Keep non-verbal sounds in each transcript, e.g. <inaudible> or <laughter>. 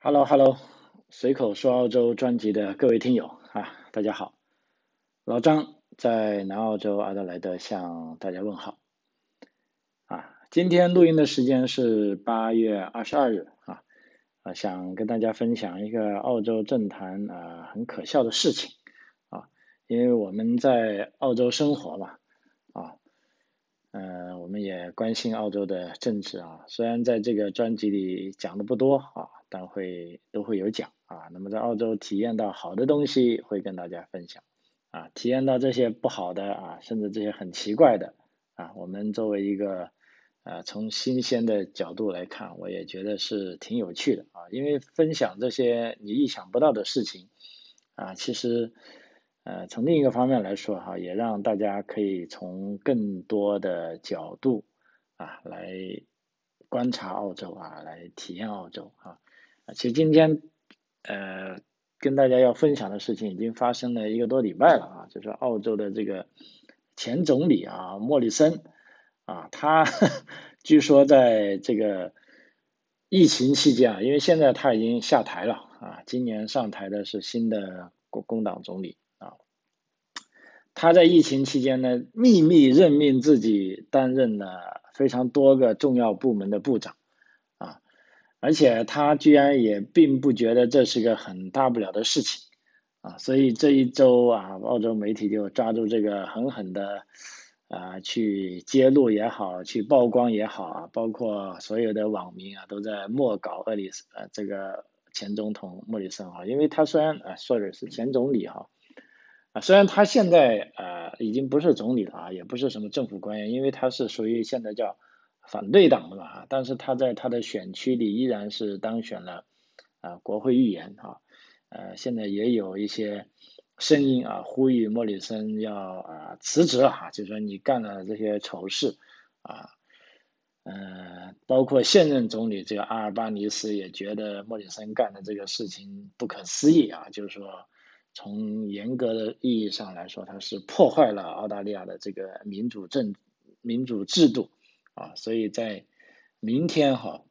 Hello，Hello，随口说澳洲专辑的各位听友啊，大家好，老张在南澳洲阿德莱德向大家问好啊。今天录音的时间是八月二十二日啊啊，想跟大家分享一个澳洲政坛啊很可笑的事情啊，因为我们在澳洲生活嘛啊，嗯，我们也关心澳洲的政治啊，虽然在这个专辑里讲的不多啊。但会都会有讲啊，那么在澳洲体验到好的东西会跟大家分享啊，体验到这些不好的啊，甚至这些很奇怪的啊，我们作为一个呃从新鲜的角度来看，我也觉得是挺有趣的啊，因为分享这些你意想不到的事情啊，其实呃从另一个方面来说哈，也让大家可以从更多的角度啊来观察澳洲啊，来体验澳洲啊。其实今天，呃，跟大家要分享的事情已经发生了一个多礼拜了啊，就是澳洲的这个前总理啊，莫里森啊，他 <laughs> 据说在这个疫情期间啊，因为现在他已经下台了啊，今年上台的是新的工工党总理啊，他在疫情期间呢，秘密任命自己担任了非常多个重要部门的部长。而且他居然也并不觉得这是个很大不了的事情，啊，所以这一周啊，澳洲媒体就抓住这个狠狠的啊去揭露也好，去曝光也好啊，包括所有的网民啊都在莫搞厄里斯呃这个前总统莫里森哈，因为他虽然啊说的是前总理哈，啊虽然他现在呃已经不是总理了啊，也不是什么政府官员，因为他是属于现在叫。反对党的嘛，但是他在他的选区里依然是当选了啊国会议员啊，呃现在也有一些声音啊呼吁莫里森要啊辞职啊，就说你干了这些丑事啊，呃，包括现任总理这个阿尔巴尼斯也觉得莫里森干的这个事情不可思议啊，就是说从严格的意义上来说，他是破坏了澳大利亚的这个民主政民主制度。啊，所以在明天哈，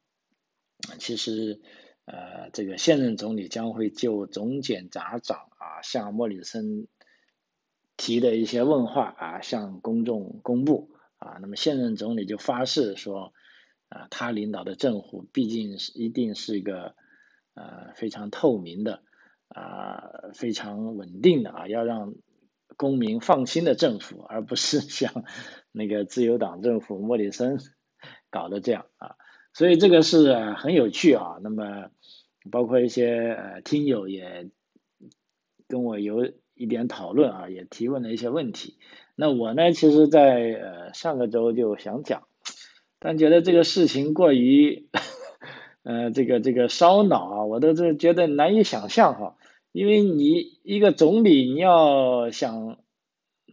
其实呃，这个现任总理将会就总检察长啊向莫里森提的一些问话啊向公众公布啊，那么现任总理就发誓说啊，他领导的政府毕竟是一定是一个呃非常透明的啊非常稳定的啊，要让公民放心的政府，而不是像。那个自由党政府莫里森 <laughs> 搞的这样啊，所以这个是很有趣啊。那么包括一些呃听友也跟我有一点讨论啊，也提问了一些问题。那我呢，其实，在呃上个周就想讲，但觉得这个事情过于 <laughs> 呃这个这个烧脑啊，我都是觉得难以想象哈。因为你一个总理，你要想。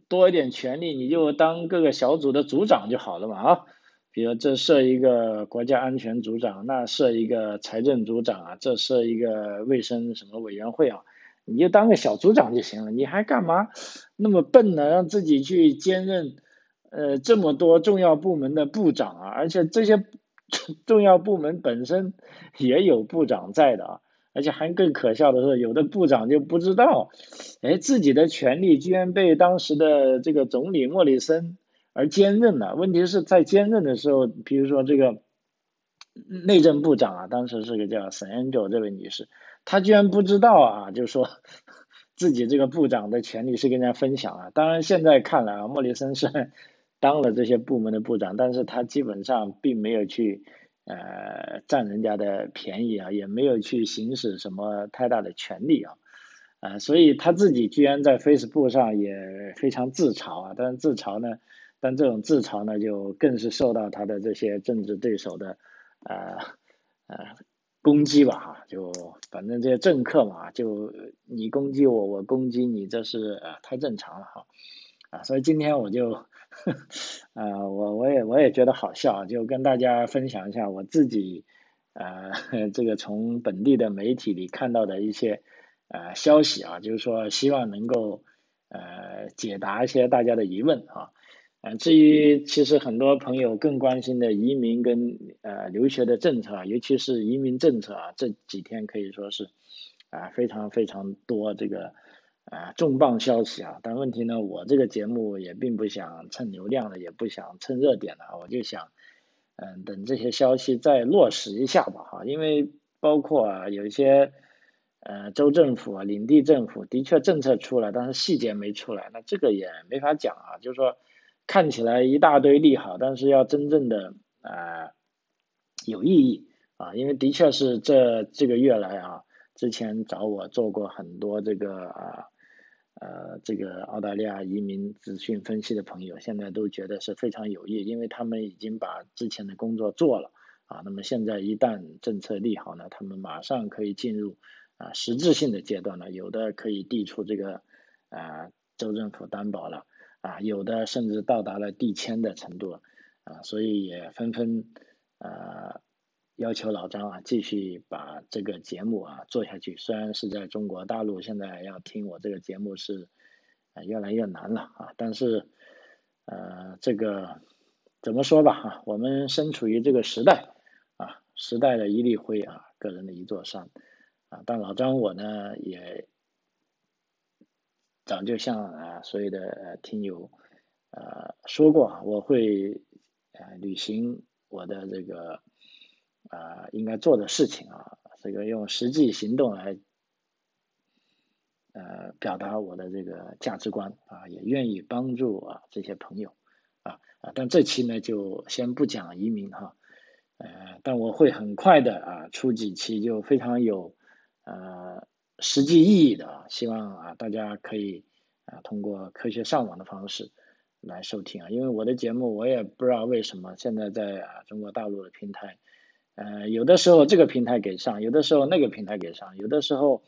多一点权利，你就当各个小组的组长就好了嘛啊，比如这设一个国家安全组长，那设一个财政组长啊，这设一个卫生什么委员会啊，你就当个小组长就行了，你还干嘛那么笨呢？让自己去兼任呃这么多重要部门的部长啊，而且这些 <coughs> 重要部门本身也有部长在的啊。而且还更可笑的是，有的部长就不知道，哎，自己的权力居然被当时的这个总理莫里森而兼任了。问题是在兼任的时候，比如说这个内政部长啊，当时是个叫沈恩九这位女士，她居然不知道啊，就说 <laughs> 自己这个部长的权利是跟人家分享啊。当然现在看来啊，莫里森是当了这些部门的部长，但是他基本上并没有去。呃，占人家的便宜啊，也没有去行使什么太大的权利啊，啊，所以他自己居然在 Facebook 上也非常自嘲啊，但是自嘲呢，但这种自嘲呢，就更是受到他的这些政治对手的呃呃攻击吧哈，就反正这些政客嘛，就你攻击我，我攻击你，这是呃太正常了哈，啊，所以今天我就。啊，<laughs> 我我也我也觉得好笑，就跟大家分享一下我自己呃 <laughs> 这个从本地的媒体里看到的一些呃消息啊，就是说希望能够呃解答一些大家的疑问啊。呃，至于其实很多朋友更关心的移民跟呃留学的政策啊，尤其是移民政策啊，这几天可以说是啊非常非常多这个啊重磅消息啊。但问题呢，我这个节目也并不想蹭流量的，也不想蹭热点的，我就想嗯等这些消息再落实一下吧哈，因为包括啊有一些。呃，州政府啊，领地政府的确政策出来，但是细节没出来，那这个也没法讲啊。就是说，看起来一大堆利好，但是要真正的啊有意义啊，因为的确是这这个月来啊，之前找我做过很多这个啊呃这个澳大利亚移民资讯分析的朋友，现在都觉得是非常有益，因为他们已经把之前的工作做了啊。那么现在一旦政策利好呢，他们马上可以进入。啊，实质性的阶段了，有的可以递出这个啊州政府担保了，啊有的甚至到达了递签的程度，啊所以也纷纷啊要求老张啊继续把这个节目啊做下去。虽然是在中国大陆，现在要听我这个节目是啊越来越难了啊，但是呃这个怎么说吧啊，我们身处于这个时代啊，时代的一粒灰啊，个人的一座山啊。但老张我呢也早就向啊所有的听友呃说过，我会呃履行我的这个啊应该做的事情啊，这个用实际行动来呃表达我的这个价值观啊，也愿意帮助啊这些朋友啊啊，但这期呢就先不讲移民哈，呃，但我会很快的啊出几期就非常有。呃，实际意义的啊，希望啊大家可以啊通过科学上网的方式来收听啊，因为我的节目我也不知道为什么现在在啊中国大陆的平台，呃有的时候这个平台给上，有的时候那个平台给上，有的时候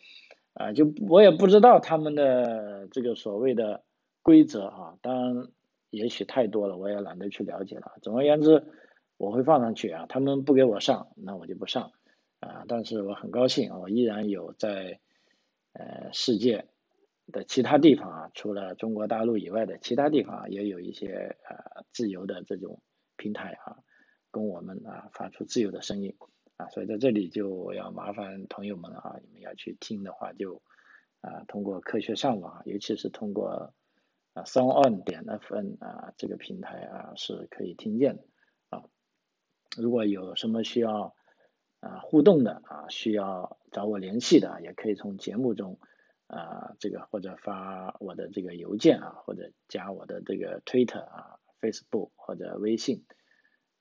啊就我也不知道他们的这个所谓的规则啊，当然也许太多了，我也懒得去了解了。总而言之，我会放上去啊，他们不给我上，那我就不上。啊，但是我很高兴，我依然有在呃世界的其他地方啊，除了中国大陆以外的其他地方，也有一些呃自由的这种平台啊，供我们啊发出自由的声音啊，所以在这里就要麻烦朋友们啊，你们要去听的话，就啊通过科学上网，尤其是通过啊 Sound On 点 FN 啊这个平台啊是可以听见的啊，如果有什么需要。啊，互动的啊，需要找我联系的，也可以从节目中啊，这个或者发我的这个邮件啊，或者加我的这个 Twitter 啊、Facebook 或者微信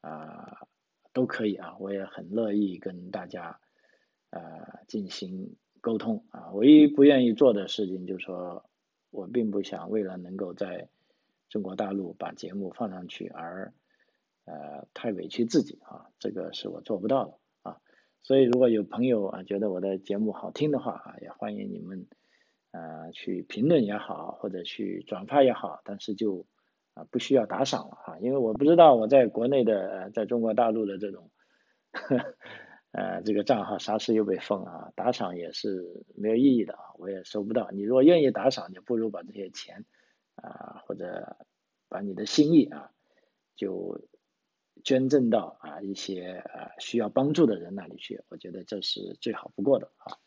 啊，都可以啊，我也很乐意跟大家啊进行沟通啊。唯一不愿意做的事情就是说，我并不想为了能够在中国大陆把节目放上去而呃太委屈自己啊，这个是我做不到的啊。所以，如果有朋友啊觉得我的节目好听的话啊，也欢迎你们啊去评论也好，或者去转发也好，但是就啊不需要打赏了哈，因为我不知道我在国内的在中国大陆的这种 <laughs> 呃这个账号啥时又被封了啊，打赏也是没有意义的啊，我也收不到。你如果愿意打赏，你不如把这些钱啊或者把你的心意啊就。捐赠到啊一些呃需要帮助的人那里去，我觉得这是最好不过的啊。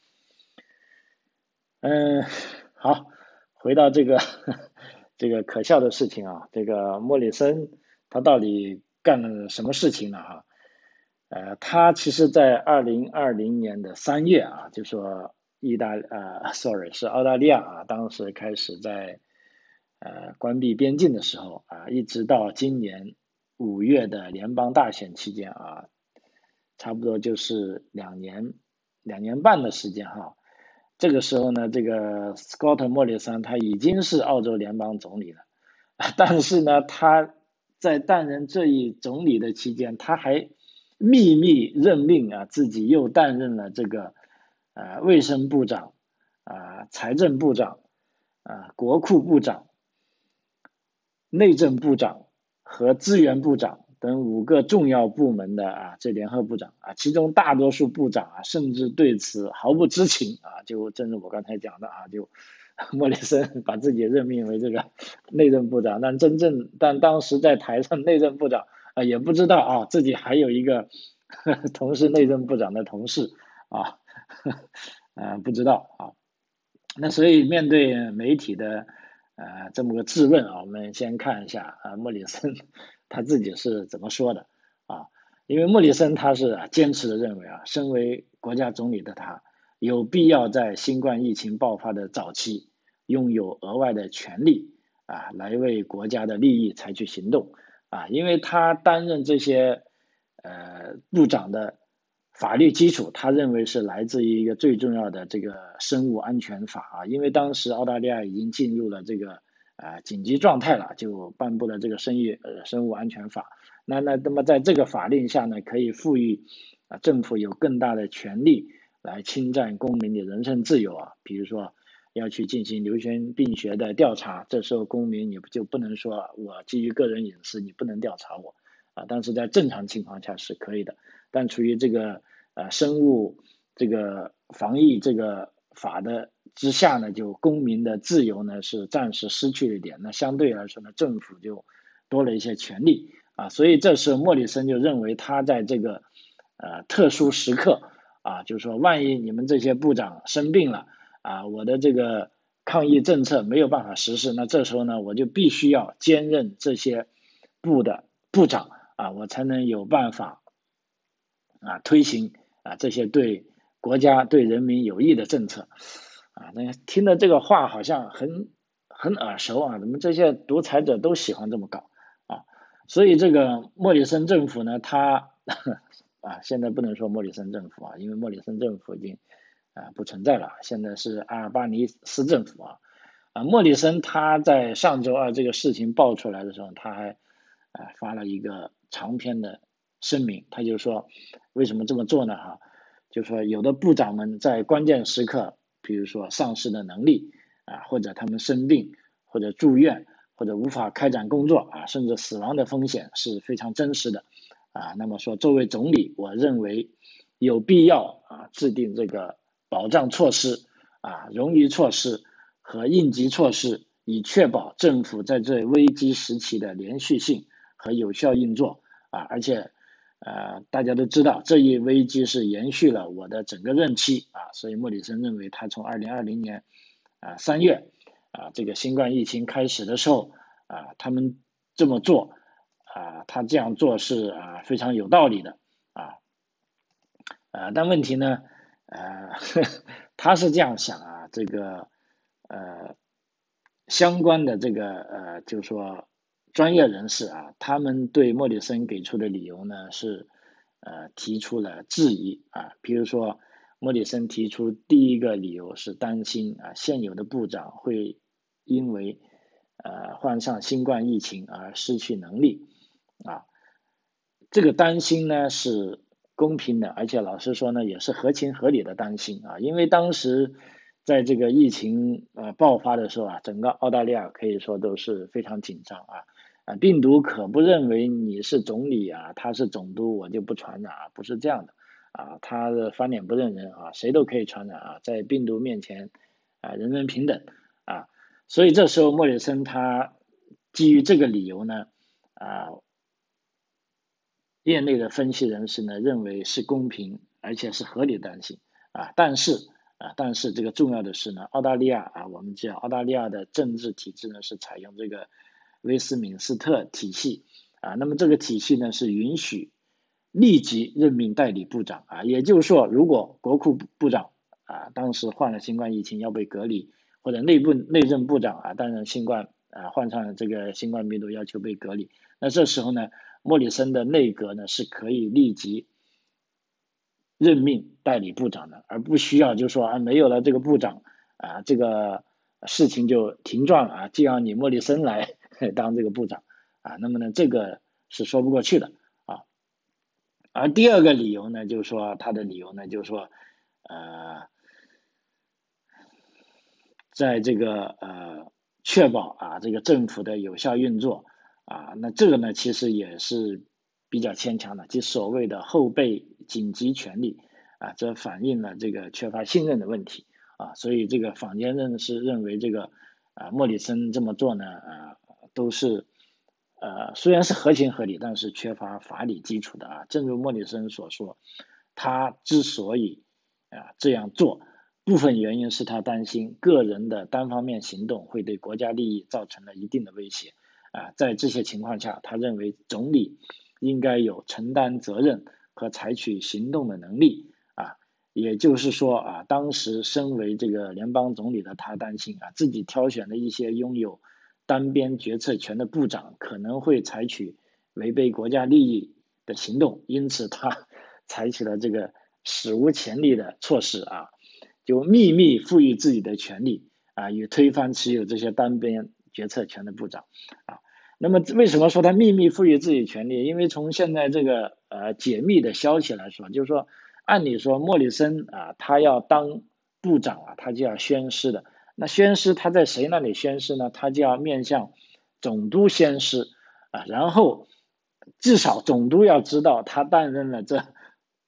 嗯，好，回到这个这个可笑的事情啊，这个莫里森他到底干了什么事情呢？哈，呃，他其实在二零二零年的三月啊，就说意大呃，sorry 是澳大利亚啊，当时开始在呃关闭边境的时候啊，一直到今年。五月的联邦大选期间啊，差不多就是两年两年半的时间哈。这个时候呢，这个 Scott 莫里森他已经是澳洲联邦总理了，<laughs> 但是呢，他在担任这一总理的期间，他还秘密任命啊，自己又担任了这个啊卫生部长啊财政部长啊国库部长内政部长。和资源部长等五个重要部门的啊，这联合部长啊，其中大多数部长啊，甚至对此毫不知情啊，就正如我刚才讲的啊，就 <laughs> 莫里森 <laughs> 把自己任命为这个内政部长，但真正但当时在台上内政部长啊也不知道啊自己还有一个 <laughs> 同是内政部长的同事啊，呃不知道啊，那所以面对媒体的呃这么个质问啊，我们先看一下啊莫里森他自己是怎么说的啊。因为莫里森他是坚持的认为啊，身为国家总理的他，有必要在新冠疫情爆发的早期，拥有额外的权利啊，来为国家的利益采取行动啊，因为他担任这些呃部长的法律基础，他认为是来自于一个最重要的这个生物安全法啊，因为当时澳大利亚已经进入了这个啊紧急状态了，就颁布了这个生育呃生物安全法。那那那么在这个法令下呢，可以赋予啊政府有更大的权利来侵占公民的人身自由啊，比如说要去进行流行病学的调查，这时候公民你就不能说我基于个人隐私你不能调查我啊，但是在正常情况下是可以的，但处于这个呃生物这个防疫这个法的之下呢，就公民的自由呢是暂时失去了一点，那相对来说呢，政府就多了一些权利。啊，所以这时候莫里森就认为他在这个呃特殊时刻啊，就是说万一你们这些部长生病了啊，我的这个抗疫政策没有办法实施，那这时候呢，我就必须要兼任这些部的部长啊，我才能有办法啊推行啊这些对国家对人民有益的政策啊。那听的这个话好像很很耳熟啊，怎么这些独裁者都喜欢这么搞啊？所以这个莫里森政府呢，他啊，现在不能说莫里森政府啊，因为莫里森政府已经啊不存在了，现在是阿尔巴尼斯政府啊。啊，莫里森他在上周二这个事情爆出来的时候，他还啊发了一个长篇的声明，他就说为什么这么做呢？哈，就说有的部长们在关键时刻，比如说丧失的能力啊，或者他们生病或者住院。或者无法开展工作啊，甚至死亡的风险是非常真实的啊。那么说，作为总理，我认为有必要啊制定这个保障措施啊、冗余措施和应急措施，以确保政府在这危机时期的连续性和有效运作啊。而且，呃，大家都知道，这一危机是延续了我的整个任期啊。所以，莫里森认为，他从二零二零年啊三月。啊，这个新冠疫情开始的时候，啊，他们这么做，啊，他这样做是啊非常有道理的，啊，呃，但问题呢，呃，<laughs> 他是这样想啊，这个呃，相关的这个呃，就是说专业人士啊，他们对莫里森给出的理由呢是呃提出了质疑啊，比如说莫里森提出第一个理由是担心啊现有的部长会。因为呃患上新冠疫情而失去能力啊，这个担心呢是公平的，而且老实说呢也是合情合理的担心啊。因为当时在这个疫情呃爆发的时候啊，整个澳大利亚可以说都是非常紧张啊啊，病毒可不认为你是总理啊，他是总督我就不传染啊，不是这样的啊，他的翻脸不认人啊，谁都可以传染啊，在病毒面前啊人人平等啊。所以这时候莫里森他基于这个理由呢，啊，业内的分析人士呢认为是公平而且是合理担心啊，但是啊，但是这个重要的是呢，澳大利亚啊，我们知道澳大利亚的政治体制呢是采用这个威斯敏斯特体系啊，那么这个体系呢是允许立即任命代理部长啊，也就是说，如果国库部长啊当时患了新冠疫情要被隔离。或者内部内政部长啊，担任新冠啊患上了这个新冠病毒要求被隔离，那这时候呢，莫里森的内阁呢是可以立即任命代理部长的，而不需要就说啊没有了这个部长啊这个事情就停转了啊，就要你莫里森来当这个部长啊，那么呢这个是说不过去的啊。而第二个理由呢，就是说他的理由呢，就是说呃。在这个呃确保啊这个政府的有效运作啊，那这个呢其实也是比较牵强的，即所谓的后备紧急权利啊，这反映了这个缺乏信任的问题啊，所以这个坊间认识认为这个啊莫里森这么做呢啊都是呃虽然是合情合理，但是缺乏法理基础的啊。正如莫里森所说，他之所以啊这样做，部分原因是他担心个人的单方面行动会对国家利益造成了一定的威胁啊。在这些情况下，他认为总理应该有承担责任和采取行动的能力啊。也就是说啊，当时身为这个联邦总理的他担心啊，自己挑选的一些拥有单边决策权的部长可能会采取违背国家利益的行动，因此他 <laughs> 采取了这个史无前例的措施啊，就秘密赋予自己的权利啊，以推翻持有这些单边决策权的部长啊。那么为什么说他秘密赋予自己权利？因为从现在这个呃解密的消息来说，就是说。按理说，莫里森啊，他要当部长啊，他就要宣誓的。那宣誓他在谁那里宣誓呢？他就要面向总督宣誓啊，然后至少总督要知道他担任了这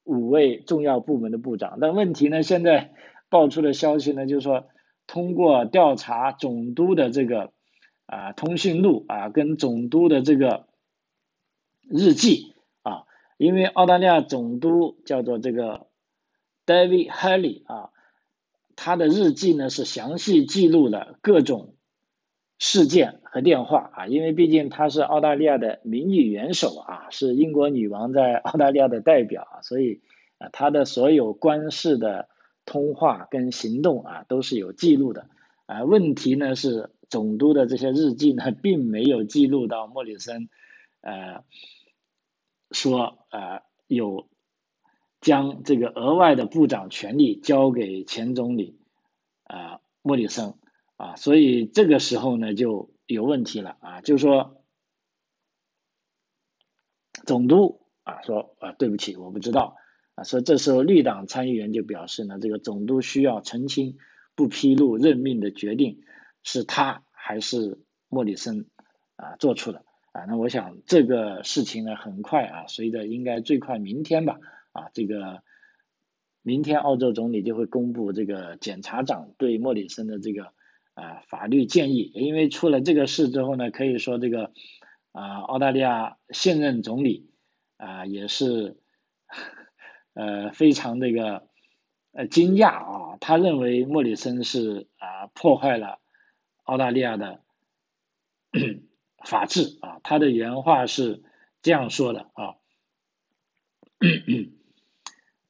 五位重要部门的部长。但问题呢，现在爆出的消息呢，就是说通过调查总督的这个啊通讯录啊，跟总督的这个日记啊。因为澳大利亚总督叫做这个 David Haley 啊，他的日记呢是详细记录了各种事件和电话啊，因为毕竟他是澳大利亚的名誉元首啊，是英国女王在澳大利亚的代表啊，所以啊他的所有官事的通话跟行动啊都是有记录的啊。问题呢是总督的这些日记呢并没有记录到莫里森呃。说啊，有将这个额外的部长权力交给前总理啊莫里森啊，所以这个时候呢就有问题了啊，就是说总督啊说啊对不起我不知道啊，说这时候绿党参议员就表示呢，这个总督需要澄清不披露任命的决定是他还是莫里森啊做出的。啊，那我想这个事情呢，很快啊，随着应该最快明天吧，啊，这个明天澳洲总理就会公布这个检察长对莫里森的这个啊法律建议，因为出了这个事之后呢，可以说这个啊澳大利亚现任总理啊也是呃非常这个呃惊讶啊，他认为莫里森是啊破坏了澳大利亚的。法治。啊，他的原话是这样说的啊，<coughs>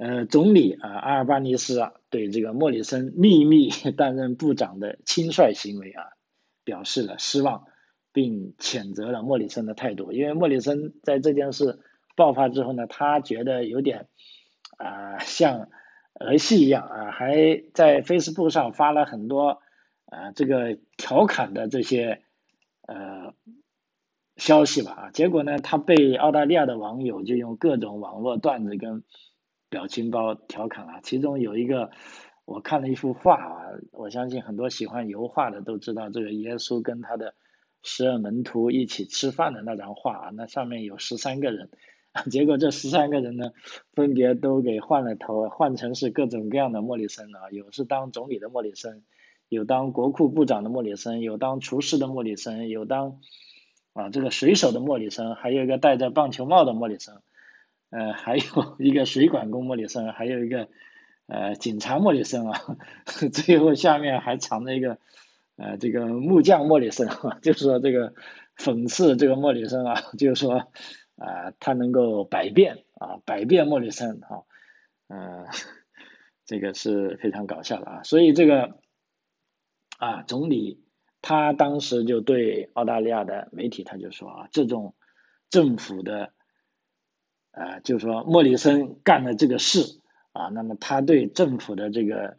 呃，总理啊阿尔巴尼斯啊对这个莫里森秘密 <laughs> 担任部长的轻率行为啊表示了失望，并谴责了莫里森的态度。因为莫里森在这件事爆发之后呢，他觉得有点啊像儿戏一样啊，还在 Facebook 上发了很多啊这个调侃的这些呃。消息吧啊，结果呢，他被澳大利亚的网友就用各种网络段子跟表情包调侃了。其中有一个，我看了一幅画啊，我相信很多喜欢油画的都知道，这个耶稣跟他的十二门徒一起吃饭的那张画啊，那上面有十三个人，<laughs> 结果这十三个人呢，分别都给换了头，换成是各种各样的莫里森啊，有是当总理的莫里森，有当国库部长的莫里森，有当厨师的莫里森，有当。啊，这个水手的莫里森，还有一个戴着棒球帽的莫里森，呃，还有 <laughs> 一个水管工莫里森，还有一个呃警察莫里森啊，<laughs> 最后下面还藏着一个呃这个木匠莫里森啊，<laughs> 就是说这个讽刺这个莫里森啊，就是说啊他能够百变啊百变莫里森啊，呃这个是非常搞笑的啊，所以这个啊总理。他当时就对澳大利亚的媒体，他就说啊，这种政府的，呃，就是说莫里森干的这个事啊，那么他对政府的这个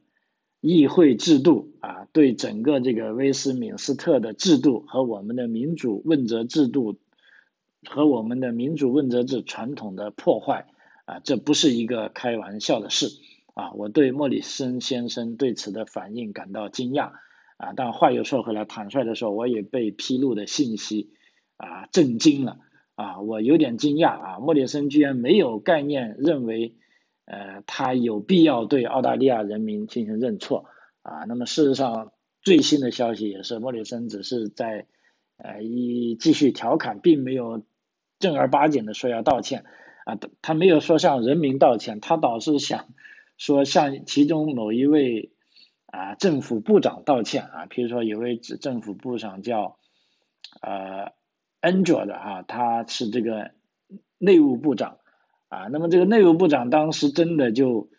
议会制度啊，对整个这个威斯敏斯特的制度和我们的民主问责制度和我们的民主问责制传统的破坏啊，这不是一个开玩笑的事啊，我对莫里森先生对此的反应感到惊讶。啊，但话又说回来，坦率的说，我也被披露的信息啊震惊了啊，我有点惊讶啊，莫里森居然没有概念认为，呃，他有必要对澳大利亚人民进行认错啊，那么事实上最新的消息也是莫里森只是在呃一继续调侃，并没有正儿八经的说要道歉啊，他没有说向人民道歉，他倒是想说向其中某一位啊政府部长道歉啊，比如说有位政府部长叫呃 Angel 的哈，他是这个内务部长啊，那么这个内务部长当时真的就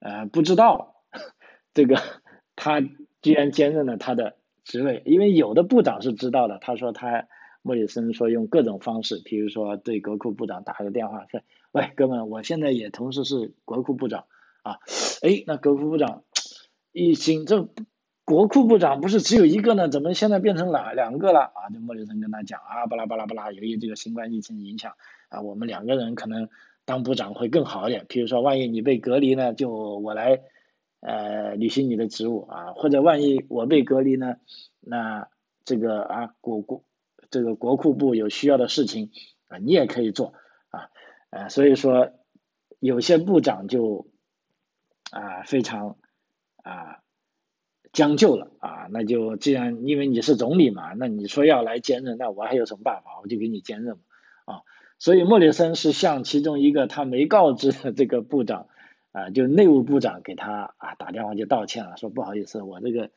呃不知道这个。他居然兼任了他的职位，因为有的部长是知道的。他说他莫里森说用各种方式，比如说对国库部长打个电话说：“喂，哥们，我现在也同时是国库部长啊。”哎，那国库部长一听这国库部长不是只有一个呢，怎么现在变成两两个了啊？就莫里森跟他讲啊，巴拉巴拉巴拉，由于这个新冠疫情影响啊，我们两个人可能当部长会更好一点。比如说，万一你被隔离呢，就我来。呃，履行你的职务啊，或者万一我被隔离呢？那这个啊，国国这个国库部有需要的事情啊，你也可以做啊，呃，所以说有些部长就啊非常啊将就了啊，那就既然因为你是总理嘛，那你说要来兼任，那我还有什么办法？我就给你兼任啊，所以莫里森是向其中一个他没告知的这个部长。啊，就内务部长给他啊打电话就道歉了，说不好意思，我这个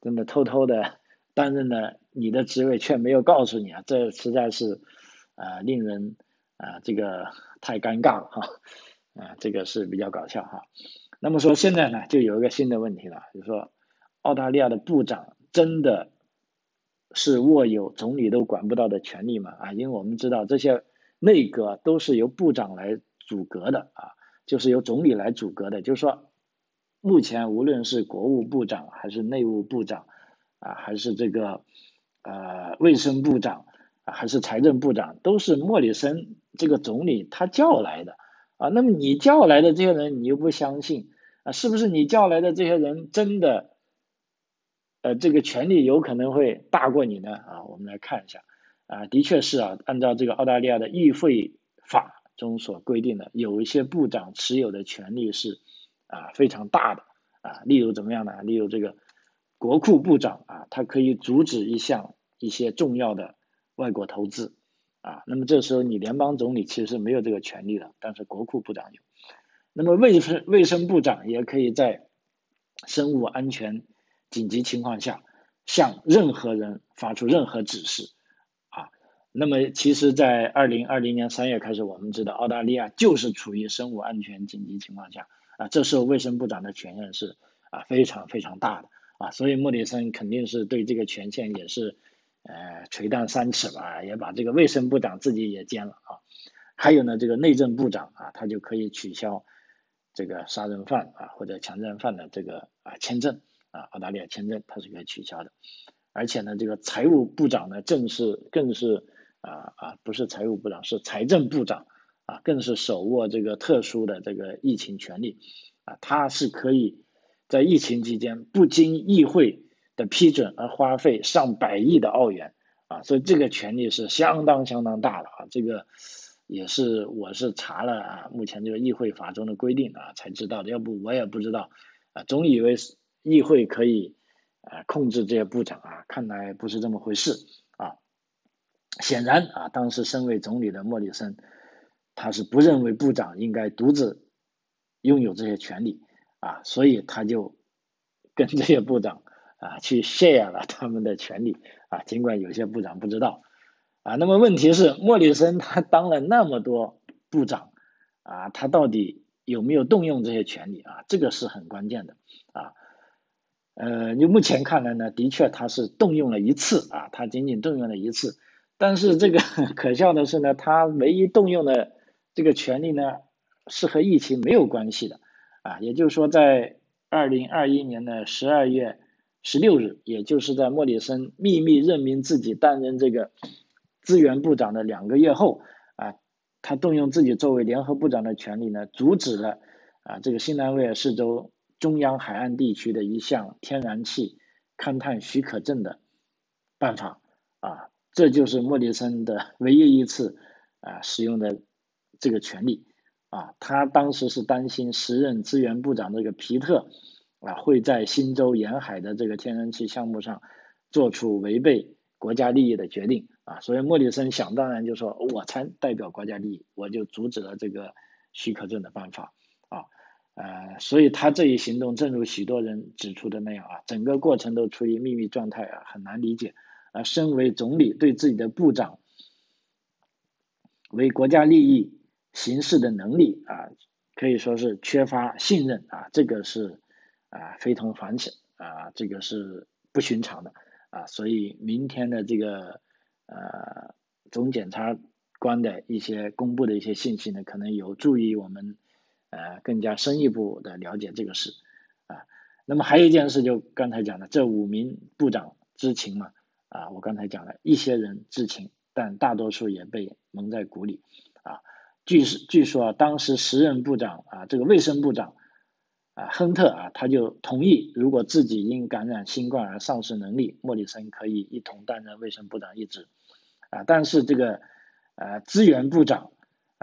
真的偷偷的担任了你的职位，却没有告诉你啊，这实在是啊令人啊这个太尴尬了哈，啊这个是比较搞笑哈。那么说现在呢，就有一个新的问题了，就是说澳大利亚的部长真的是握有总理都管不到的权利吗？啊，因为我们知道这些内阁都是由部长来组阁的啊。就是由总理来组阁的，就是说，目前无论是国务部长还是内务部长，啊，还是这个呃卫生部长，还是财政部长，都是莫里森这个总理他叫来的啊。那么你叫来的这些人，你又不相信啊？是不是你叫来的这些人真的呃这个权力有可能会大过你呢？啊，我们来看一下啊，的确是啊，按照这个澳大利亚的议会法。中所规定的有一些部长持有的权利是啊非常大的啊，例如怎么样呢？例如这个国库部长啊，他可以阻止一项一些重要的外国投资啊。那么这时候你联邦总理其实是没有这个权利的，但是国库部长有。那么卫生卫生部长也可以在生物安全紧急情况下向任何人发出任何指示。啊那么，其实，在二零二零年三月开始，我们知道澳大利亚就是处于生物安全紧急情况下啊，这时候卫生部长的权限是啊非常非常大的啊，所以莫里森肯定是对这个权限也是呃垂涎三尺吧，也把这个卫生部长自己也兼了啊，还有呢，这个内政部长啊，他就可以取消这个杀人犯啊或者强奸犯的这个啊签证啊，澳大利亚签证他是可以取消的，而且呢，这个财务部长呢，正是更是。啊啊，不是财务部长，是财政部长啊，更是手握这个特殊的这个疫情权利啊，他是可以在疫情期间不经议会的批准而花费上百亿的澳元啊，所以这个权利是相当相当大的啊，这个也是我是查了啊，目前这个议会法中的规定啊才知道的，要不我也不知道啊，总以为是议会可以啊控制这些部长啊，看来不是这么回事啊。显然啊，当时身为总理的莫里森，他是不认为部长应该独自拥有这些权利啊，所以他就跟这些部长啊去 share 了他们的权利啊，尽管有些部长不知道啊。那么问题是，莫里森他当了那么多部长啊，他到底有没有动用这些权利啊？这个是很关键的啊。呃，就目前看来呢，的确他是动用了一次啊，他仅仅动用了一次。但是这个 <laughs> 可笑的是呢，他唯一动用的这个权利呢，是和疫情没有关系的啊，也就是说，在二零二一年的十二月十六日，也就是在莫里森秘密任命自己担任这个资源部长的两个月后啊，他动用自己作为联合部长的权利呢，阻止了啊这个新南威尔士州中央海岸地区的一项天然气勘探许可证的办法啊。这就是莫里森的唯一一次啊使用的这个权利啊，他当时是担心时任资源部长这个皮特啊会在新州沿海的这个天然气项目上做出违背国家利益的决定啊，所以莫里森想当然就说，我才代表国家利益，我就阻止了这个许可证的办法，呃，所以他这一行动，正如许多人指出的那样啊，整个过程都处于秘密状态啊，很难理解啊，身为总理对自己的部长为国家利益行事的能力啊，可以说是缺乏信任啊，这个是啊非同凡响啊，这个是不寻常的。啊，所以明天的这个呃总检察官的一些公布的一些信息呢，可能有助于我们呃更加深一步的了解这个事啊。那么还有一件事，就刚才讲的，这五名部长知情嘛？啊，我刚才讲了一些人知情，但大多数也被蒙在鼓里啊。据据说，当时时任部长啊，这个卫生部长。啊，亨特啊，他就同意，如果自己因感染新冠而丧失能力，莫里森可以一同担任卫生部长一职。啊，但是这个呃资源部长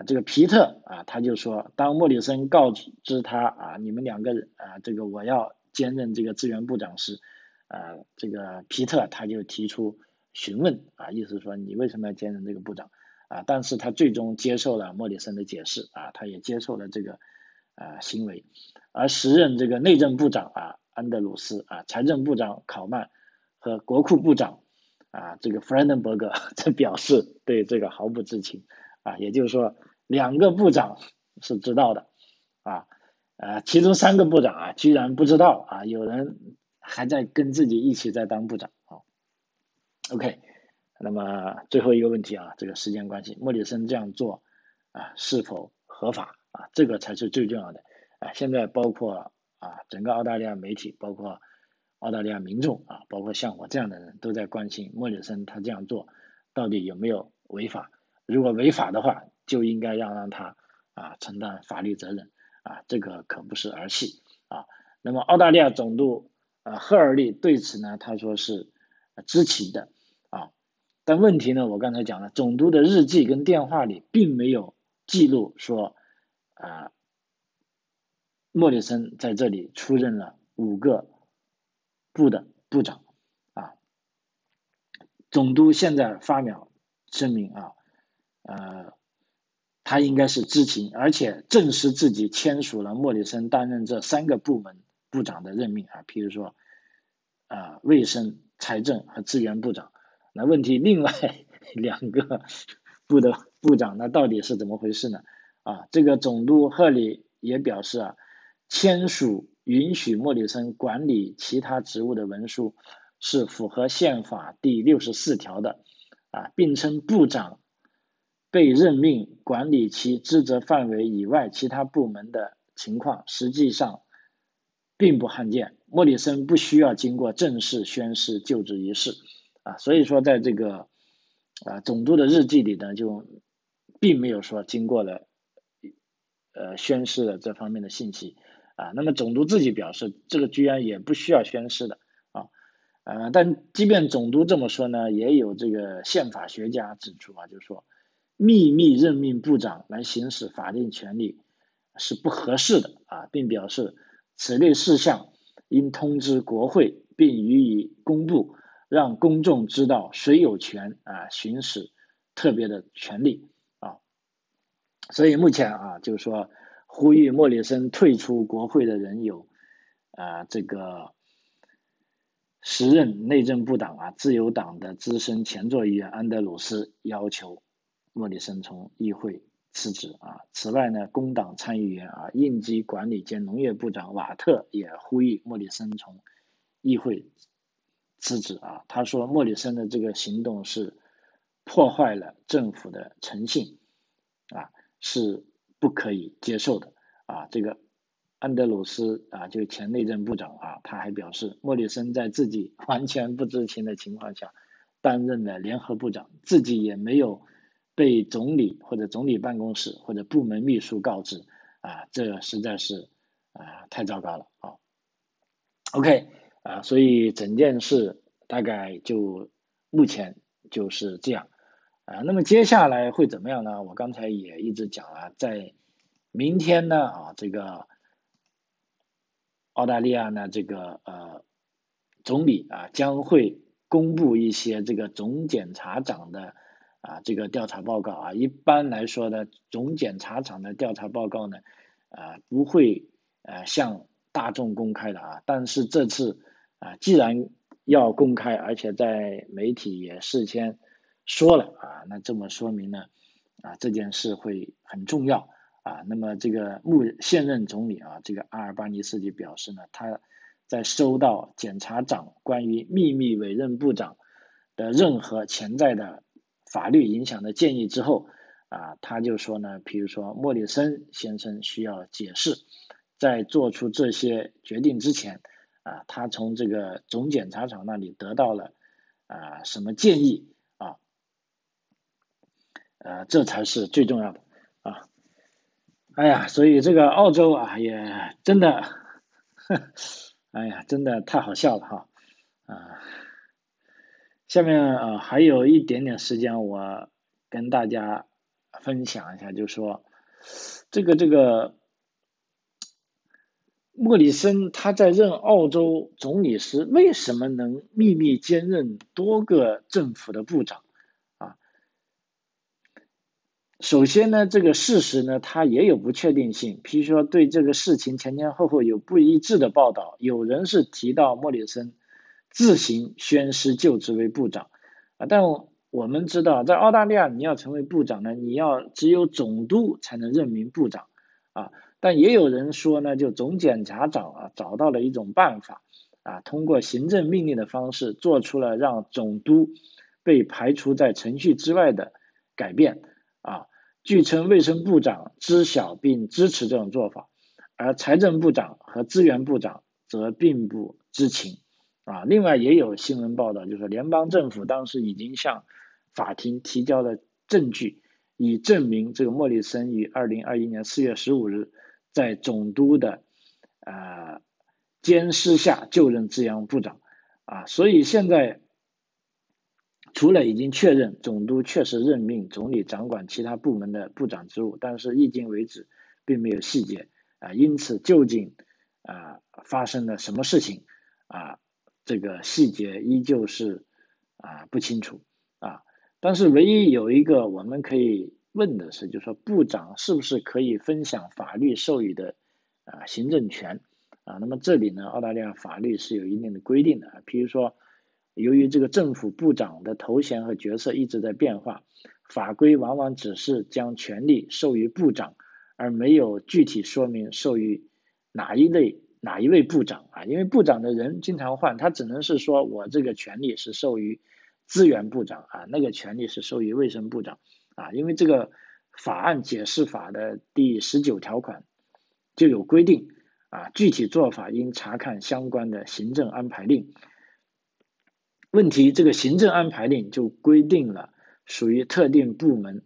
这个皮特啊，他就说，当莫里森告知他啊，你们两个人啊，这个我要兼任这个资源部长时，啊，这个皮特他就提出询问啊，意思说你为什么要兼任这个部长啊？但是他最终接受了莫里森的解释啊，他也接受了这个啊行为。而时任这个内政部长啊，安德鲁斯啊，财政部长考曼和国库部长啊，这个弗兰登伯格 <laughs> 则表示对这个毫不知情啊，也就是说，两个部长是知道的啊，呃，其中三个部长啊，居然不知道啊，有人还在跟自己一起在当部长啊。OK，那么最后一个问题啊，这个时间关系，莫里森这样做啊，是否合法啊？这个才是最重要的。啊，现在包括啊，整个澳大利亚媒体，包括澳大利亚民众啊，包括像我这样的人都在关心莫里森他这样做到底有没有违法？如果违法的话，就应该要让他啊承担法律责任啊，这个可不是儿戏啊。那么澳大利亚总督啊赫尔利对此呢，他说是知情的啊，但问题呢，我刚才讲了，总督的日记跟电话里并没有记录说啊。莫里森在这里出任了五个部的部长啊，总督现在发表声明啊，呃，他应该是知情，而且证实自己签署了莫里森担任这三个部门部长的任命啊，譬如说啊，卫生、财政和资源部长。那问题另外两个部的部长，那到底是怎么回事呢？啊，这个总督赫里也表示啊。签署允许莫里森管理其他职务的文书是符合宪法第六十四条的，啊，并称部长被任命管理其职责范围以外其他部门的情况，实际上并不罕见。莫里森不需要经过正式宣誓就职仪式，啊，所以说在这个啊总督的日记里呢，就并没有说经过了呃宣誓的这方面的信息。啊，那么总督自己表示，这个居然也不需要宣誓的啊，呃，但即便总督这么说呢，也有这个宪法学家指出啊，就是说秘密任命部长来行使法定权利是不合适的啊，并表示此类事项应通知国会并予以公布，让公众知道谁有权啊行使特别的权利啊，所以目前啊，就是说。呼吁莫里森退出国会的人有，啊，这个时任内政部长啊，自由党的资深前座议员安德鲁斯要求莫里森从议会辞职啊。此外呢，工党参议员啊，应急管理兼农业部长瓦特也呼吁莫里森从议会辞职啊。他说，莫里森的这个行动是破坏了政府的诚信啊，是。不可以接受的啊！这个安德鲁斯啊，就前内政部长啊，他还表示，莫里森在自己 <laughs> 完全不知情的情况下担任了联合部长，自己也没有被总理或者总理办公室或者部门秘书告知啊，这实在是啊太糟糕了啊！OK 啊，所以整件事大概就目前就是这样。啊，那么接下来会怎么样呢？我刚才也一直讲了，在明天呢啊，这个澳大利亚呢这个呃总理啊将会公布一些这个总检察长的啊这个调查报告啊，一般来说呢，总检察长的调查报告呢啊不会呃向大众公开的啊，但是这次啊既然要公开，而且在媒体也事先说了啊，那这么说明呢啊这件事会很重要。啊，那么这个目现任总理啊，这个阿尔巴尼斯就表示呢，他在收到检察长关于秘密委任部长的任何潜在的法律影响的建议之后，啊，他就说呢，比如说莫里森先生需要解释，在做出这些决定之前，啊，他从这个总检察长那里得到了啊什么建议啊，呃，这才是最重要的啊。哎呀，所以这个澳洲啊，也真的，<laughs> 哎呀，真的太好笑了哈，啊，下面啊还有一点点时间，我跟大家分享一下，就说，这个这个莫里森他在任澳洲总理时，为什么能秘密兼任多个政府的部长？啊首先呢，这个事实呢，它也有不确定性。譬如说，对这个事情前前后后有不一致的报道。有人是提到莫里森自行宣誓就职为部长啊，但我们知道，在澳大利亚，你要成为部长呢，你要只有总督才能任命部长啊。但也有人说呢，就总检察长啊，找到了一种办法啊，通过行政命令的方式，做出了让总督被排除在程序之外的改变啊。据称，卫生部长知晓并支持这种做法，而财政部长和资源部长则并不知情。啊，另外也有新闻报道，就是联邦政府当时已经向法庭提交了证据，以证明这个莫里森于二零二一年四月十五日在总督的呃监视下就任治安部长。啊，所以现在。除了已经确认总督确实任命总理掌管其他部门的部长职务，但是迄今为止并没有细节啊，因此究竟啊发生了什么事情啊，这个细节依旧是啊不清楚啊。但是唯一有一个我们可以问的是，就是说部长是不是可以分享法律授予的啊行政权啊？那么这里呢，澳大利亚法律是有一定的规定的，比如说。由于这个政府部长的头衔和角色一直在变化，法规往往只是将权力授予部长，而没有具体说明授予哪一类哪一位部长啊。因为部长的人经常换，他只能是说我这个权利是授予资源部长啊，那个权利是授予卫生部长啊。因为这个法案解释法的第十九条款就有规定啊，具体做法应查看相关的行政安排令。问题，这个行政安排令就规定了属于特定部门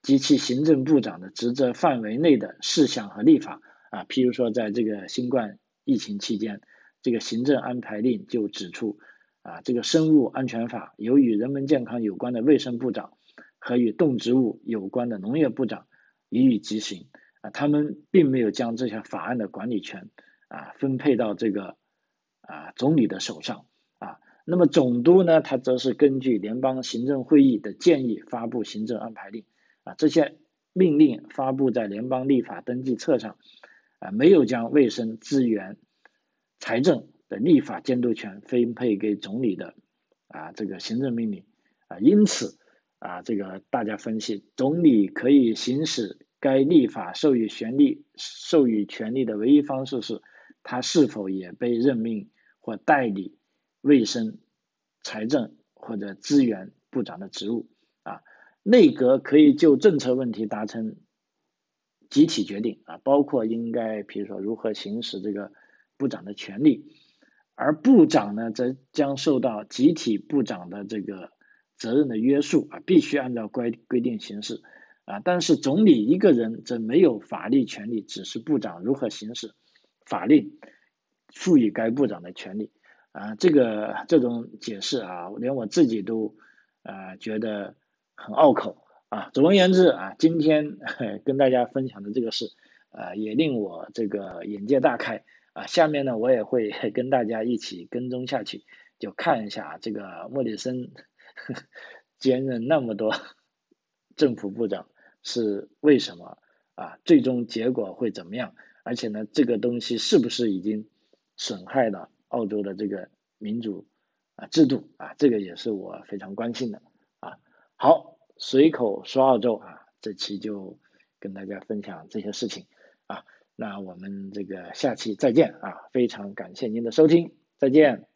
及其行政部长的职责范围内的事项和立法啊，譬如说，在这个新冠疫情期间，这个行政安排令就指出啊，这个生物安全法由与人们健康有关的卫生部长和与动植物有关的农业部长予以执行啊，他们并没有将这些法案的管理权啊分配到这个啊总理的手上。啊那么总督呢，他则是根据联邦行政会议的建议发布行政安排令，啊，这些命令发布在联邦立法登记册上，啊，没有将卫生资源、财政的立法监督权分配给总理的，啊，这个行政命令，啊，因此，啊，这个大家分析，总理可以行使该立法授予权利、授予权利的唯一方式是，他是否也被任命或代理。卫生、财政或者资源部长的职务啊，内阁可以就政策问题达成集体决定啊，包括应该比如说如何行使这个部长的权利，而部长呢，则将受到集体部长的这个责任的约束啊，必须按照规规定行事啊，但是总理一个人则没有法律权利指示部长如何行使法令赋予该部长的权利。啊，这个这种解释啊，连我自己都啊觉得很拗口啊。总而言之啊，今天 <laughs> 跟大家分享的这个事，啊，也令我这个眼界大开啊，下面呢我也会 <laughs> 跟大家一起跟踪下去，就看一下这个莫里森 <laughs> 兼任那么多政府部长是为什么啊？最终结果会怎么样？而且呢，这个东西是不是已经损害了澳洲的这个民主啊制度啊？这个也是我非常关心的啊。好，随口说澳洲啊，这期就跟大家分享这些事情啊。那我们这个下期再见啊！非常感谢您的收听，再见。